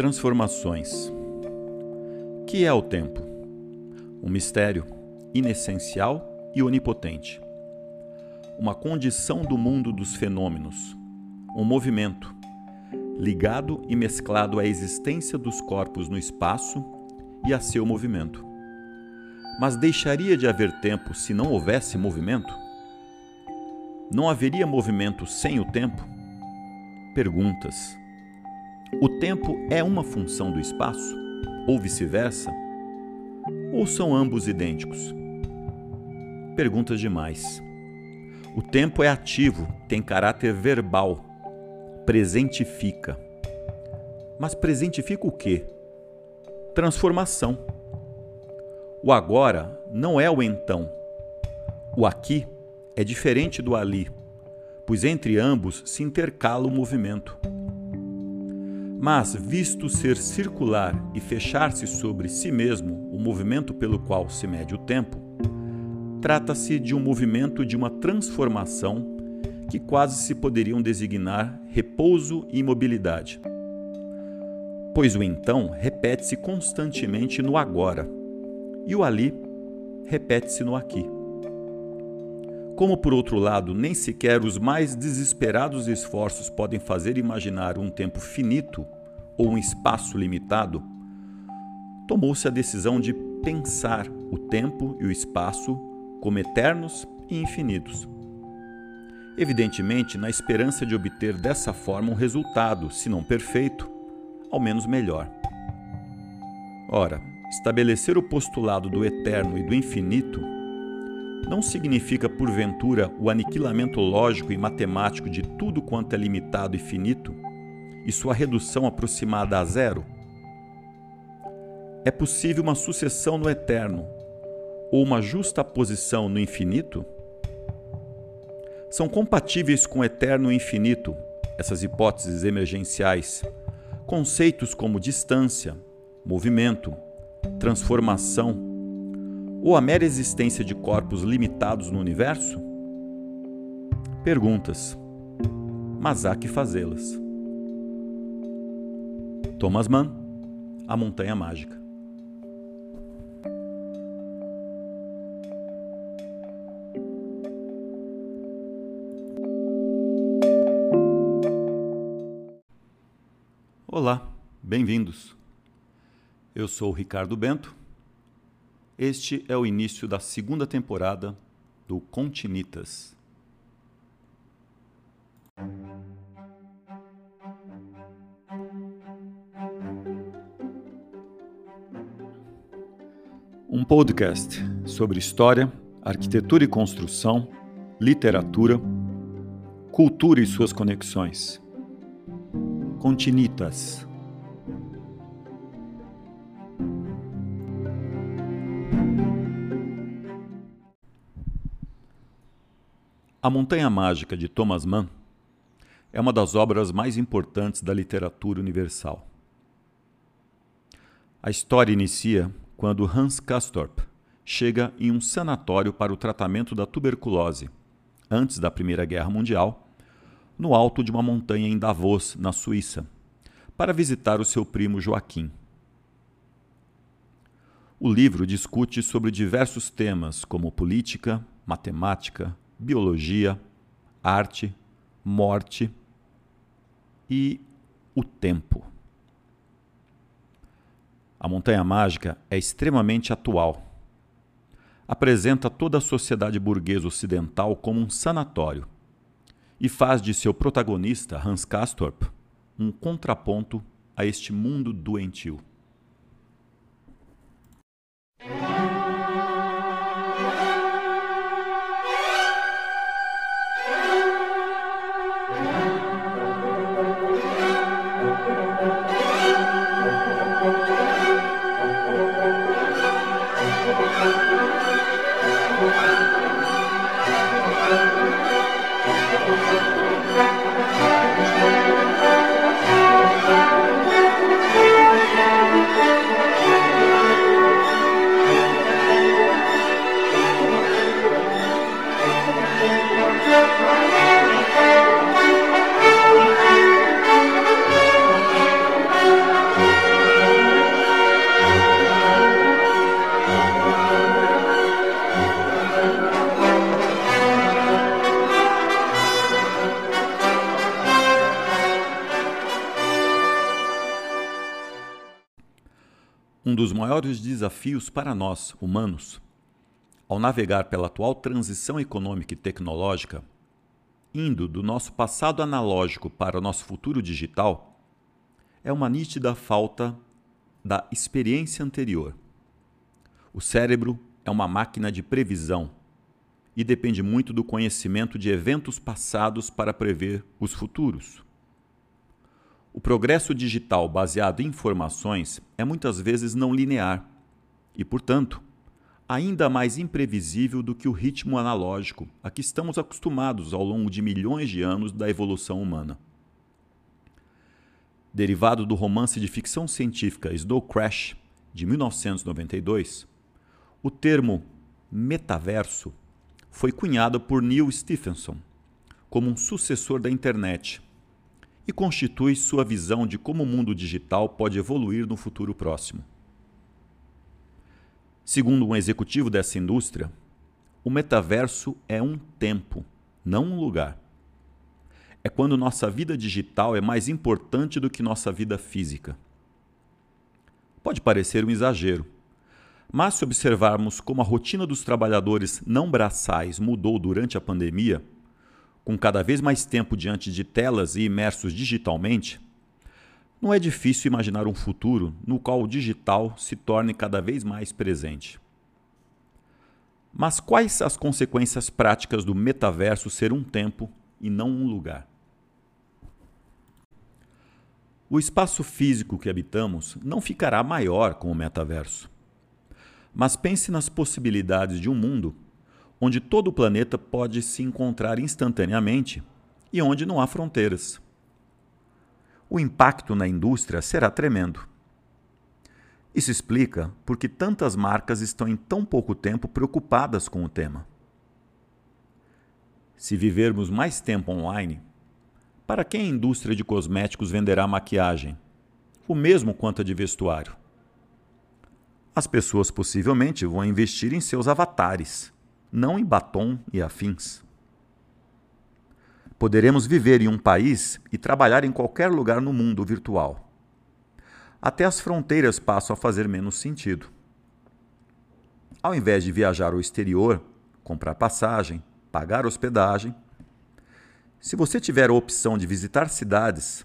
Transformações. Que é o tempo? Um mistério inessencial e onipotente. Uma condição do mundo dos fenômenos, um movimento ligado e mesclado à existência dos corpos no espaço e a seu movimento. Mas deixaria de haver tempo se não houvesse movimento? Não haveria movimento sem o tempo? Perguntas o tempo é uma função do espaço? Ou vice-versa? Ou são ambos idênticos? Perguntas demais. O tempo é ativo, tem caráter verbal, presentifica. Mas presentifica o quê? Transformação. O agora não é o então. O aqui é diferente do ali, pois entre ambos se intercala o movimento. Mas, visto ser circular e fechar-se sobre si mesmo o movimento pelo qual se mede o tempo, trata-se de um movimento de uma transformação que quase se poderiam designar repouso e imobilidade. Pois o então repete-se constantemente no agora, e o ali repete-se no aqui. Como, por outro lado, nem sequer os mais desesperados esforços podem fazer imaginar um tempo finito ou um espaço limitado, tomou-se a decisão de pensar o tempo e o espaço como eternos e infinitos. Evidentemente, na esperança de obter dessa forma um resultado, se não perfeito, ao menos melhor. Ora, estabelecer o postulado do eterno e do infinito não significa, porventura, o aniquilamento lógico e matemático de tudo quanto é limitado e finito e sua redução aproximada a zero? É possível uma sucessão no eterno ou uma justa posição no infinito? São compatíveis com o eterno e infinito essas hipóteses emergenciais, conceitos como distância, movimento, transformação ou a mera existência de corpos limitados no universo? Perguntas, mas há que fazê-las. Thomas Mann, A Montanha Mágica. Olá, bem-vindos. Eu sou o Ricardo Bento este é o início da segunda temporada do Continitas. Um podcast sobre história, arquitetura e construção, literatura, cultura e suas conexões. Continitas. A Montanha Mágica de Thomas Mann é uma das obras mais importantes da literatura universal. A história inicia quando Hans Castorp chega em um sanatório para o tratamento da tuberculose, antes da Primeira Guerra Mundial, no alto de uma montanha em Davos, na Suíça, para visitar o seu primo Joaquim. O livro discute sobre diversos temas como política, matemática, biologia, arte, morte e o tempo. A Montanha Mágica é extremamente atual. Apresenta toda a sociedade burguesa ocidental como um sanatório e faz de seu protagonista, Hans Castorp, um contraponto a este mundo doentio. Maiores desafios para nós, humanos, ao navegar pela atual transição econômica e tecnológica, indo do nosso passado analógico para o nosso futuro digital, é uma nítida falta da experiência anterior. O cérebro é uma máquina de previsão e depende muito do conhecimento de eventos passados para prever os futuros. O progresso digital baseado em informações é muitas vezes não linear e, portanto, ainda mais imprevisível do que o ritmo analógico a que estamos acostumados ao longo de milhões de anos da evolução humana. Derivado do romance de ficção científica Snow Crash, de 1992, o termo metaverso foi cunhado por Neil Stephenson como um sucessor da internet e constitui sua visão de como o mundo digital pode evoluir no futuro próximo. Segundo um executivo dessa indústria, o metaverso é um tempo, não um lugar. É quando nossa vida digital é mais importante do que nossa vida física. Pode parecer um exagero, mas se observarmos como a rotina dos trabalhadores não braçais mudou durante a pandemia, com cada vez mais tempo diante de telas e imersos digitalmente, não é difícil imaginar um futuro no qual o digital se torne cada vez mais presente. Mas quais as consequências práticas do metaverso ser um tempo e não um lugar? O espaço físico que habitamos não ficará maior com o metaverso. Mas pense nas possibilidades de um mundo onde todo o planeta pode se encontrar instantaneamente e onde não há fronteiras. O impacto na indústria será tremendo. Isso explica por que tantas marcas estão em tão pouco tempo preocupadas com o tema. Se vivermos mais tempo online, para quem a indústria de cosméticos venderá maquiagem? O mesmo quanto a de vestuário. As pessoas possivelmente vão investir em seus avatares não em batom e afins. Poderemos viver em um país e trabalhar em qualquer lugar no mundo virtual. Até as fronteiras passam a fazer menos sentido. Ao invés de viajar ao exterior, comprar passagem, pagar hospedagem, se você tiver a opção de visitar cidades,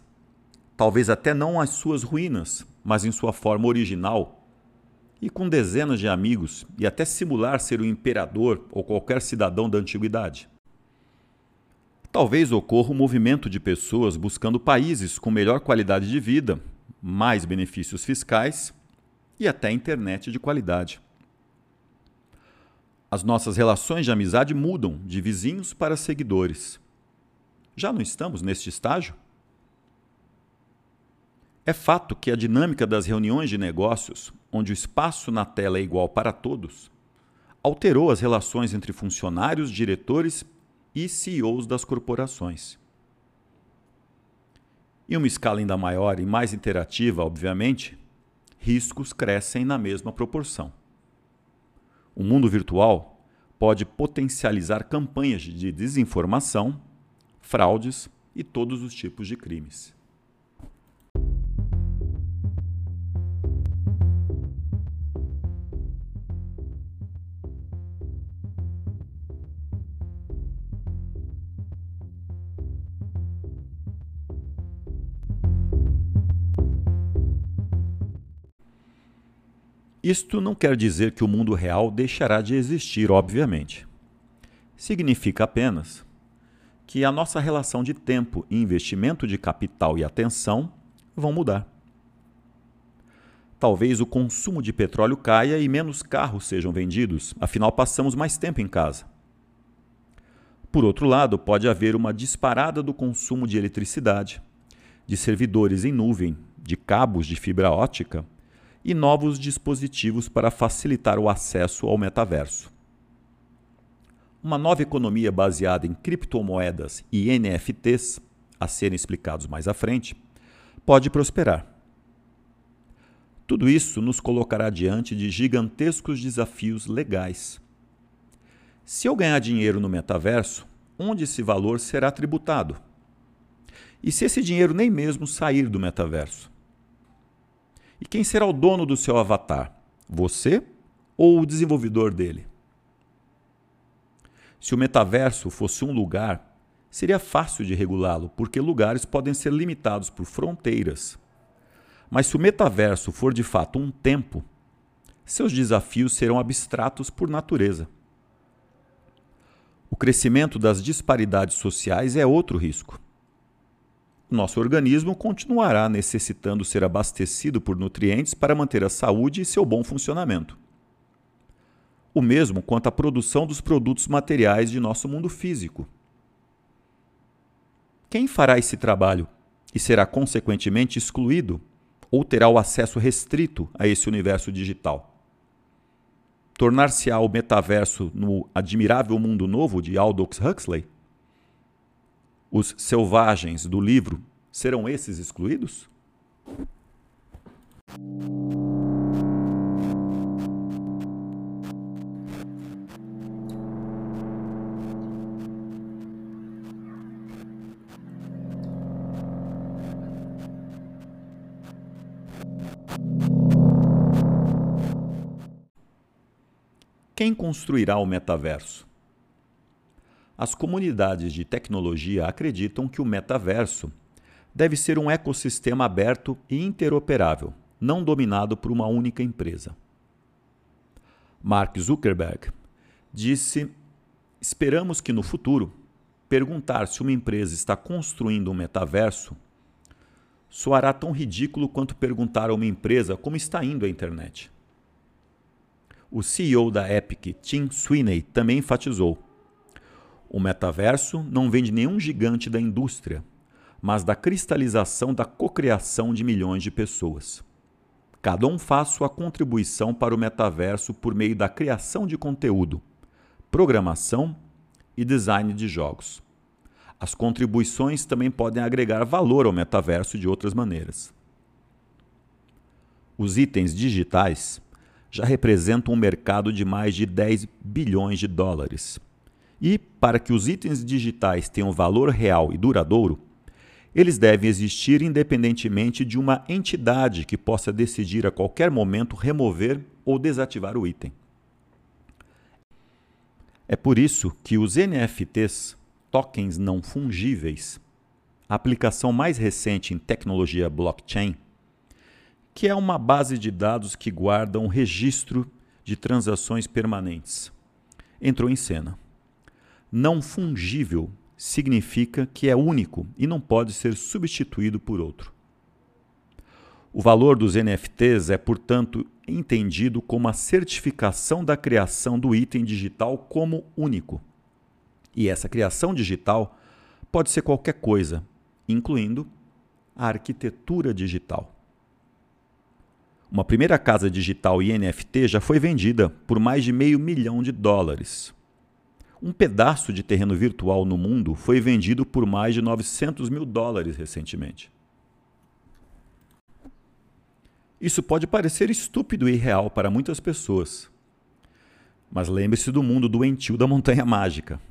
talvez até não as suas ruínas, mas em sua forma original, e com dezenas de amigos e até simular ser o imperador ou qualquer cidadão da antiguidade. Talvez ocorra um movimento de pessoas buscando países com melhor qualidade de vida, mais benefícios fiscais e até internet de qualidade. As nossas relações de amizade mudam de vizinhos para seguidores. Já não estamos neste estágio? É fato que a dinâmica das reuniões de negócios, onde o espaço na tela é igual para todos, alterou as relações entre funcionários, diretores e CEOs das corporações. Em uma escala ainda maior e mais interativa, obviamente, riscos crescem na mesma proporção. O mundo virtual pode potencializar campanhas de desinformação, fraudes e todos os tipos de crimes. Isto não quer dizer que o mundo real deixará de existir, obviamente. Significa apenas que a nossa relação de tempo e investimento de capital e atenção vão mudar. Talvez o consumo de petróleo caia e menos carros sejam vendidos, afinal passamos mais tempo em casa. Por outro lado, pode haver uma disparada do consumo de eletricidade, de servidores em nuvem, de cabos de fibra ótica e novos dispositivos para facilitar o acesso ao metaverso. Uma nova economia baseada em criptomoedas e NFTs, a serem explicados mais à frente, pode prosperar. Tudo isso nos colocará diante de gigantescos desafios legais. Se eu ganhar dinheiro no metaverso, onde esse valor será tributado? E se esse dinheiro nem mesmo sair do metaverso? E quem será o dono do seu avatar? Você ou o desenvolvedor dele? Se o metaverso fosse um lugar, seria fácil de regulá-lo, porque lugares podem ser limitados por fronteiras. Mas se o metaverso for de fato um tempo, seus desafios serão abstratos por natureza. O crescimento das disparidades sociais é outro risco. Nosso organismo continuará necessitando ser abastecido por nutrientes para manter a saúde e seu bom funcionamento. O mesmo quanto à produção dos produtos materiais de nosso mundo físico. Quem fará esse trabalho e será consequentemente excluído ou terá o acesso restrito a esse universo digital? Tornar-se-á o metaverso no admirável mundo novo de Aldous Huxley? Os selvagens do livro serão esses excluídos? Quem construirá o metaverso? As comunidades de tecnologia acreditam que o metaverso deve ser um ecossistema aberto e interoperável, não dominado por uma única empresa. Mark Zuckerberg disse: Esperamos que no futuro, perguntar se uma empresa está construindo um metaverso soará tão ridículo quanto perguntar a uma empresa como está indo a internet. O CEO da Epic, Tim Sweeney, também enfatizou: o metaverso não vem de nenhum gigante da indústria, mas da cristalização da cocriação de milhões de pessoas. Cada um faz sua contribuição para o metaverso por meio da criação de conteúdo, programação e design de jogos. As contribuições também podem agregar valor ao metaverso de outras maneiras. Os itens digitais já representam um mercado de mais de 10 bilhões de dólares e, para que os itens digitais tenham valor real e duradouro, eles devem existir independentemente de uma entidade que possa decidir a qualquer momento remover ou desativar o item. É por isso que os NFTs, tokens não fungíveis, a aplicação mais recente em tecnologia blockchain, que é uma base de dados que guarda um registro de transações permanentes, entrou em cena não fungível significa que é único e não pode ser substituído por outro. O valor dos NFTs é, portanto, entendido como a certificação da criação do item digital como único. E essa criação digital pode ser qualquer coisa, incluindo a arquitetura digital. Uma primeira casa digital e NFT já foi vendida por mais de meio milhão de dólares. Um pedaço de terreno virtual no mundo foi vendido por mais de 900 mil dólares recentemente. Isso pode parecer estúpido e irreal para muitas pessoas. Mas lembre-se do mundo doentio da montanha mágica.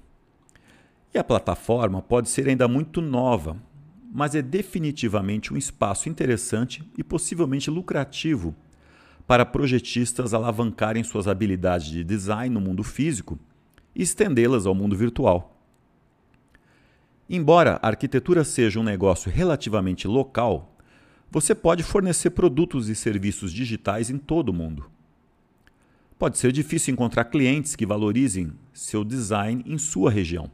E a plataforma pode ser ainda muito nova, mas é definitivamente um espaço interessante e possivelmente lucrativo para projetistas alavancarem suas habilidades de design no mundo físico e estendê-las ao mundo virtual. Embora a arquitetura seja um negócio relativamente local, você pode fornecer produtos e serviços digitais em todo o mundo. Pode ser difícil encontrar clientes que valorizem seu design em sua região,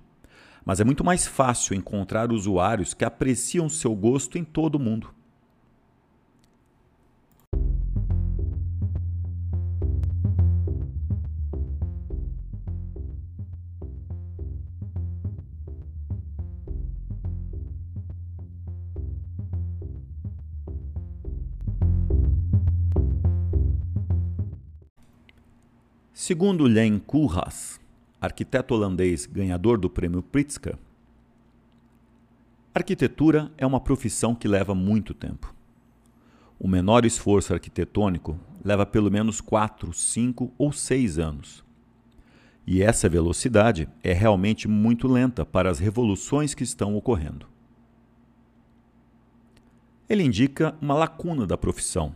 mas é muito mais fácil encontrar usuários que apreciam seu gosto em todo o mundo. Segundo Len Koolhaas, arquiteto holandês ganhador do prêmio Pritzker, arquitetura é uma profissão que leva muito tempo. O menor esforço arquitetônico leva pelo menos 4, 5 ou 6 anos. E essa velocidade é realmente muito lenta para as revoluções que estão ocorrendo. Ele indica uma lacuna da profissão,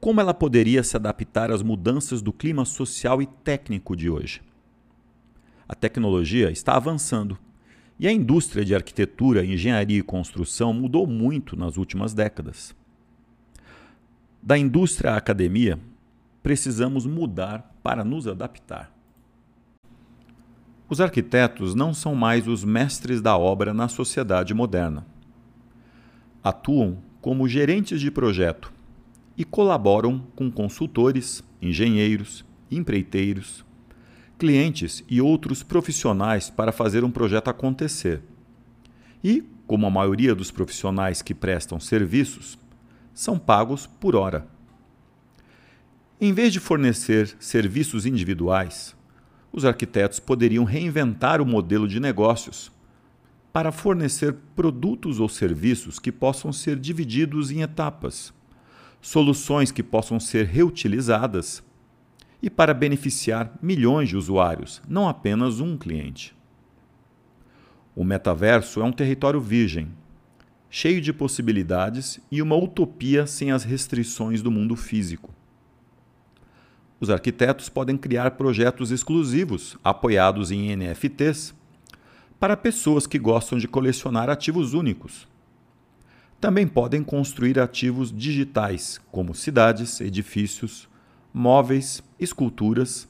como ela poderia se adaptar às mudanças do clima social e técnico de hoje. A tecnologia está avançando e a indústria de arquitetura, engenharia e construção mudou muito nas últimas décadas. Da indústria à academia, precisamos mudar para nos adaptar. Os arquitetos não são mais os mestres da obra na sociedade moderna. Atuam como gerentes de projeto e colaboram com consultores, engenheiros, empreiteiros, clientes e outros profissionais para fazer um projeto acontecer. E, como a maioria dos profissionais que prestam serviços, são pagos por hora. Em vez de fornecer serviços individuais, os arquitetos poderiam reinventar o modelo de negócios para fornecer produtos ou serviços que possam ser divididos em etapas soluções que possam ser reutilizadas e para beneficiar milhões de usuários, não apenas um cliente. O metaverso é um território virgem, cheio de possibilidades e uma utopia sem as restrições do mundo físico. Os arquitetos podem criar projetos exclusivos, apoiados em NFTs, para pessoas que gostam de colecionar ativos únicos também podem construir ativos digitais, como cidades, edifícios, móveis, esculturas,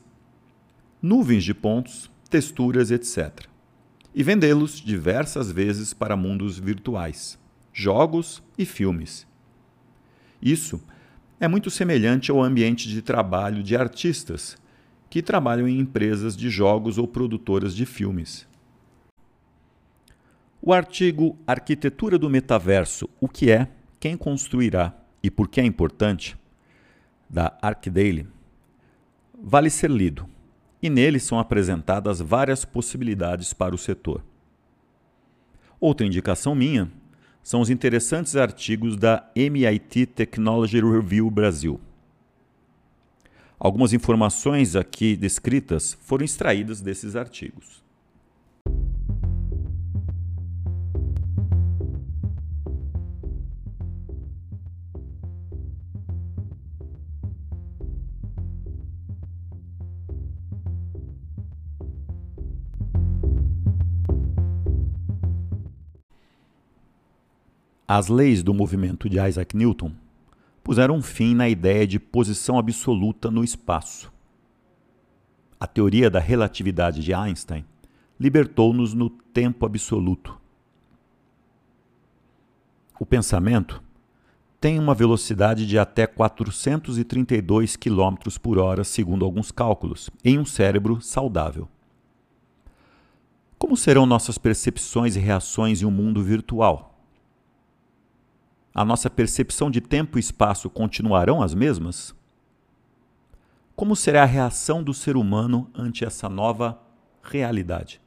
nuvens de pontos, texturas, etc. E vendê-los diversas vezes para mundos virtuais, jogos e filmes. Isso é muito semelhante ao ambiente de trabalho de artistas que trabalham em empresas de jogos ou produtoras de filmes. O artigo Arquitetura do Metaverso: O que é, quem construirá e por que é importante, da ArcDaily, vale ser lido, e nele são apresentadas várias possibilidades para o setor. Outra indicação minha são os interessantes artigos da MIT Technology Review Brasil. Algumas informações aqui descritas foram extraídas desses artigos. As leis do movimento de Isaac Newton puseram fim na ideia de posição absoluta no espaço. A teoria da relatividade de Einstein libertou-nos no tempo absoluto. O pensamento tem uma velocidade de até 432 km por hora, segundo alguns cálculos, em um cérebro saudável. Como serão nossas percepções e reações em um mundo virtual? A nossa percepção de tempo e espaço continuarão as mesmas? Como será a reação do ser humano ante essa nova realidade?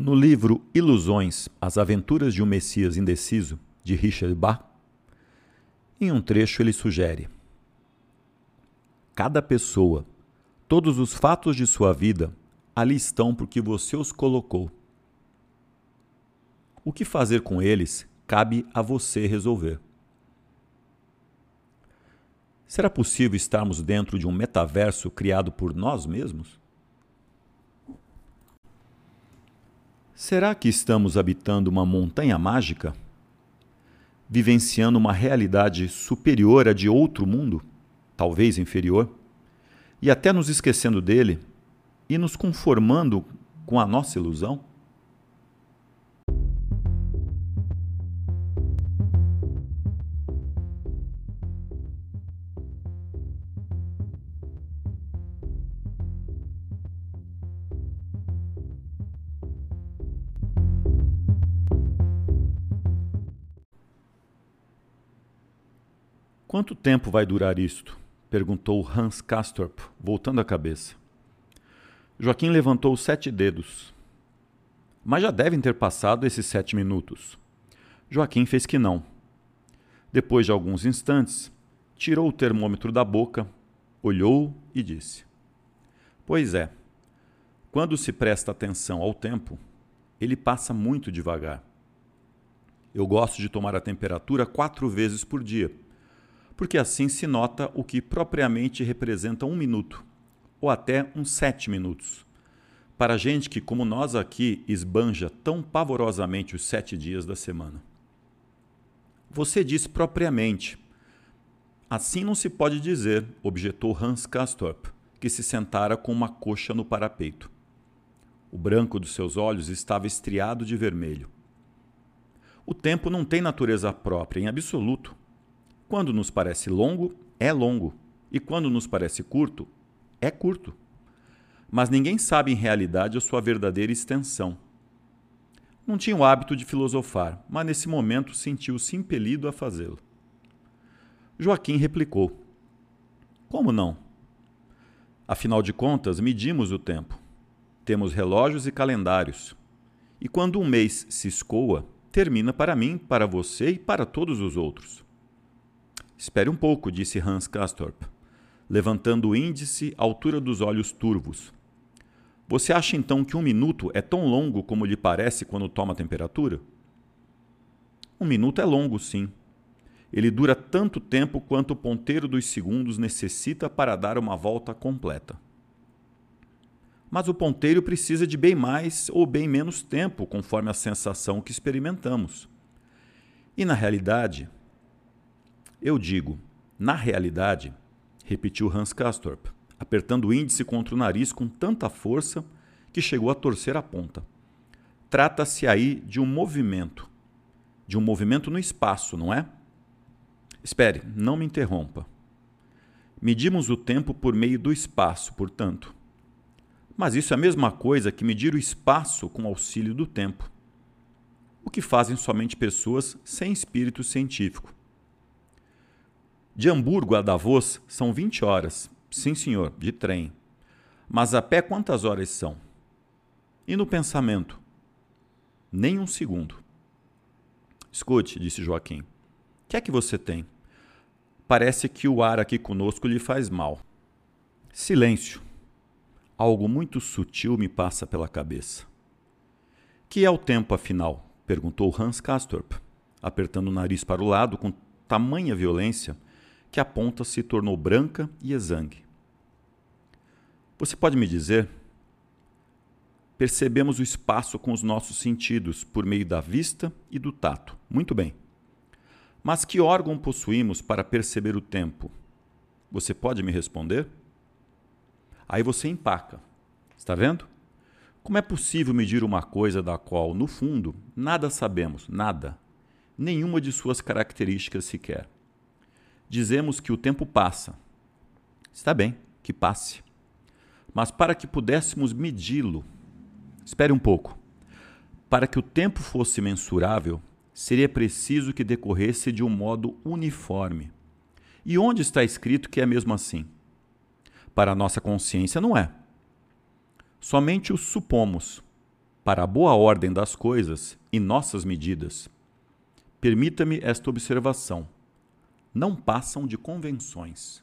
No livro Ilusões, As Aventuras de um Messias Indeciso, de Richard Bach, em um trecho ele sugere: Cada pessoa, todos os fatos de sua vida, ali estão porque você os colocou. O que fazer com eles cabe a você resolver. Será possível estarmos dentro de um metaverso criado por nós mesmos? Será que estamos habitando uma montanha mágica? Vivenciando uma realidade superior à de outro mundo, talvez inferior, e até nos esquecendo dele e nos conformando com a nossa ilusão? Quanto tempo vai durar isto? perguntou Hans Castorp, voltando a cabeça. Joaquim levantou sete dedos. Mas já devem ter passado esses sete minutos. Joaquim fez que não. Depois de alguns instantes, tirou o termômetro da boca, olhou e disse: Pois é, quando se presta atenção ao tempo, ele passa muito devagar. Eu gosto de tomar a temperatura quatro vezes por dia porque assim se nota o que propriamente representa um minuto, ou até uns sete minutos. Para gente que, como nós aqui, esbanja tão pavorosamente os sete dias da semana. Você diz propriamente. Assim não se pode dizer, objetou Hans Castorp, que se sentara com uma coxa no parapeito. O branco dos seus olhos estava estriado de vermelho. O tempo não tem natureza própria, em absoluto. Quando nos parece longo, é longo, e quando nos parece curto, é curto. Mas ninguém sabe em realidade a sua verdadeira extensão. Não tinha o hábito de filosofar, mas nesse momento sentiu-se impelido a fazê-lo. Joaquim replicou: Como não? Afinal de contas, medimos o tempo. Temos relógios e calendários. E quando um mês se escoa, termina para mim, para você e para todos os outros. Espere um pouco, disse Hans Castorp, levantando o índice à altura dos olhos turvos. Você acha então que um minuto é tão longo como lhe parece quando toma a temperatura? Um minuto é longo, sim. Ele dura tanto tempo quanto o ponteiro dos segundos necessita para dar uma volta completa. Mas o ponteiro precisa de bem mais ou bem menos tempo, conforme a sensação que experimentamos. E na realidade, eu digo, na realidade, repetiu Hans Castorp, apertando o índice contra o nariz com tanta força que chegou a torcer a ponta. Trata-se aí de um movimento, de um movimento no espaço, não é? Espere, não me interrompa. Medimos o tempo por meio do espaço, portanto. Mas isso é a mesma coisa que medir o espaço com auxílio do tempo. O que fazem somente pessoas sem espírito científico. De Hamburgo a Davos são 20 horas. Sim, senhor, de trem. Mas a pé quantas horas são? E no pensamento? Nem um segundo. Escute, disse Joaquim. O que é que você tem? Parece que o ar aqui conosco lhe faz mal. Silêncio. Algo muito sutil me passa pela cabeça. Que é o tempo, afinal? perguntou Hans Castorp, apertando o nariz para o lado com tamanha violência que a ponta se tornou branca e exangue. Você pode me dizer? Percebemos o espaço com os nossos sentidos, por meio da vista e do tato. Muito bem. Mas que órgão possuímos para perceber o tempo? Você pode me responder? Aí você empaca. Está vendo? Como é possível medir uma coisa da qual, no fundo, nada sabemos, nada, nenhuma de suas características sequer? Dizemos que o tempo passa. Está bem, que passe. Mas para que pudéssemos medi-lo, espere um pouco. Para que o tempo fosse mensurável, seria preciso que decorresse de um modo uniforme. E onde está escrito que é mesmo assim? Para a nossa consciência, não é. Somente o supomos, para a boa ordem das coisas e nossas medidas. Permita-me esta observação não passam de convenções.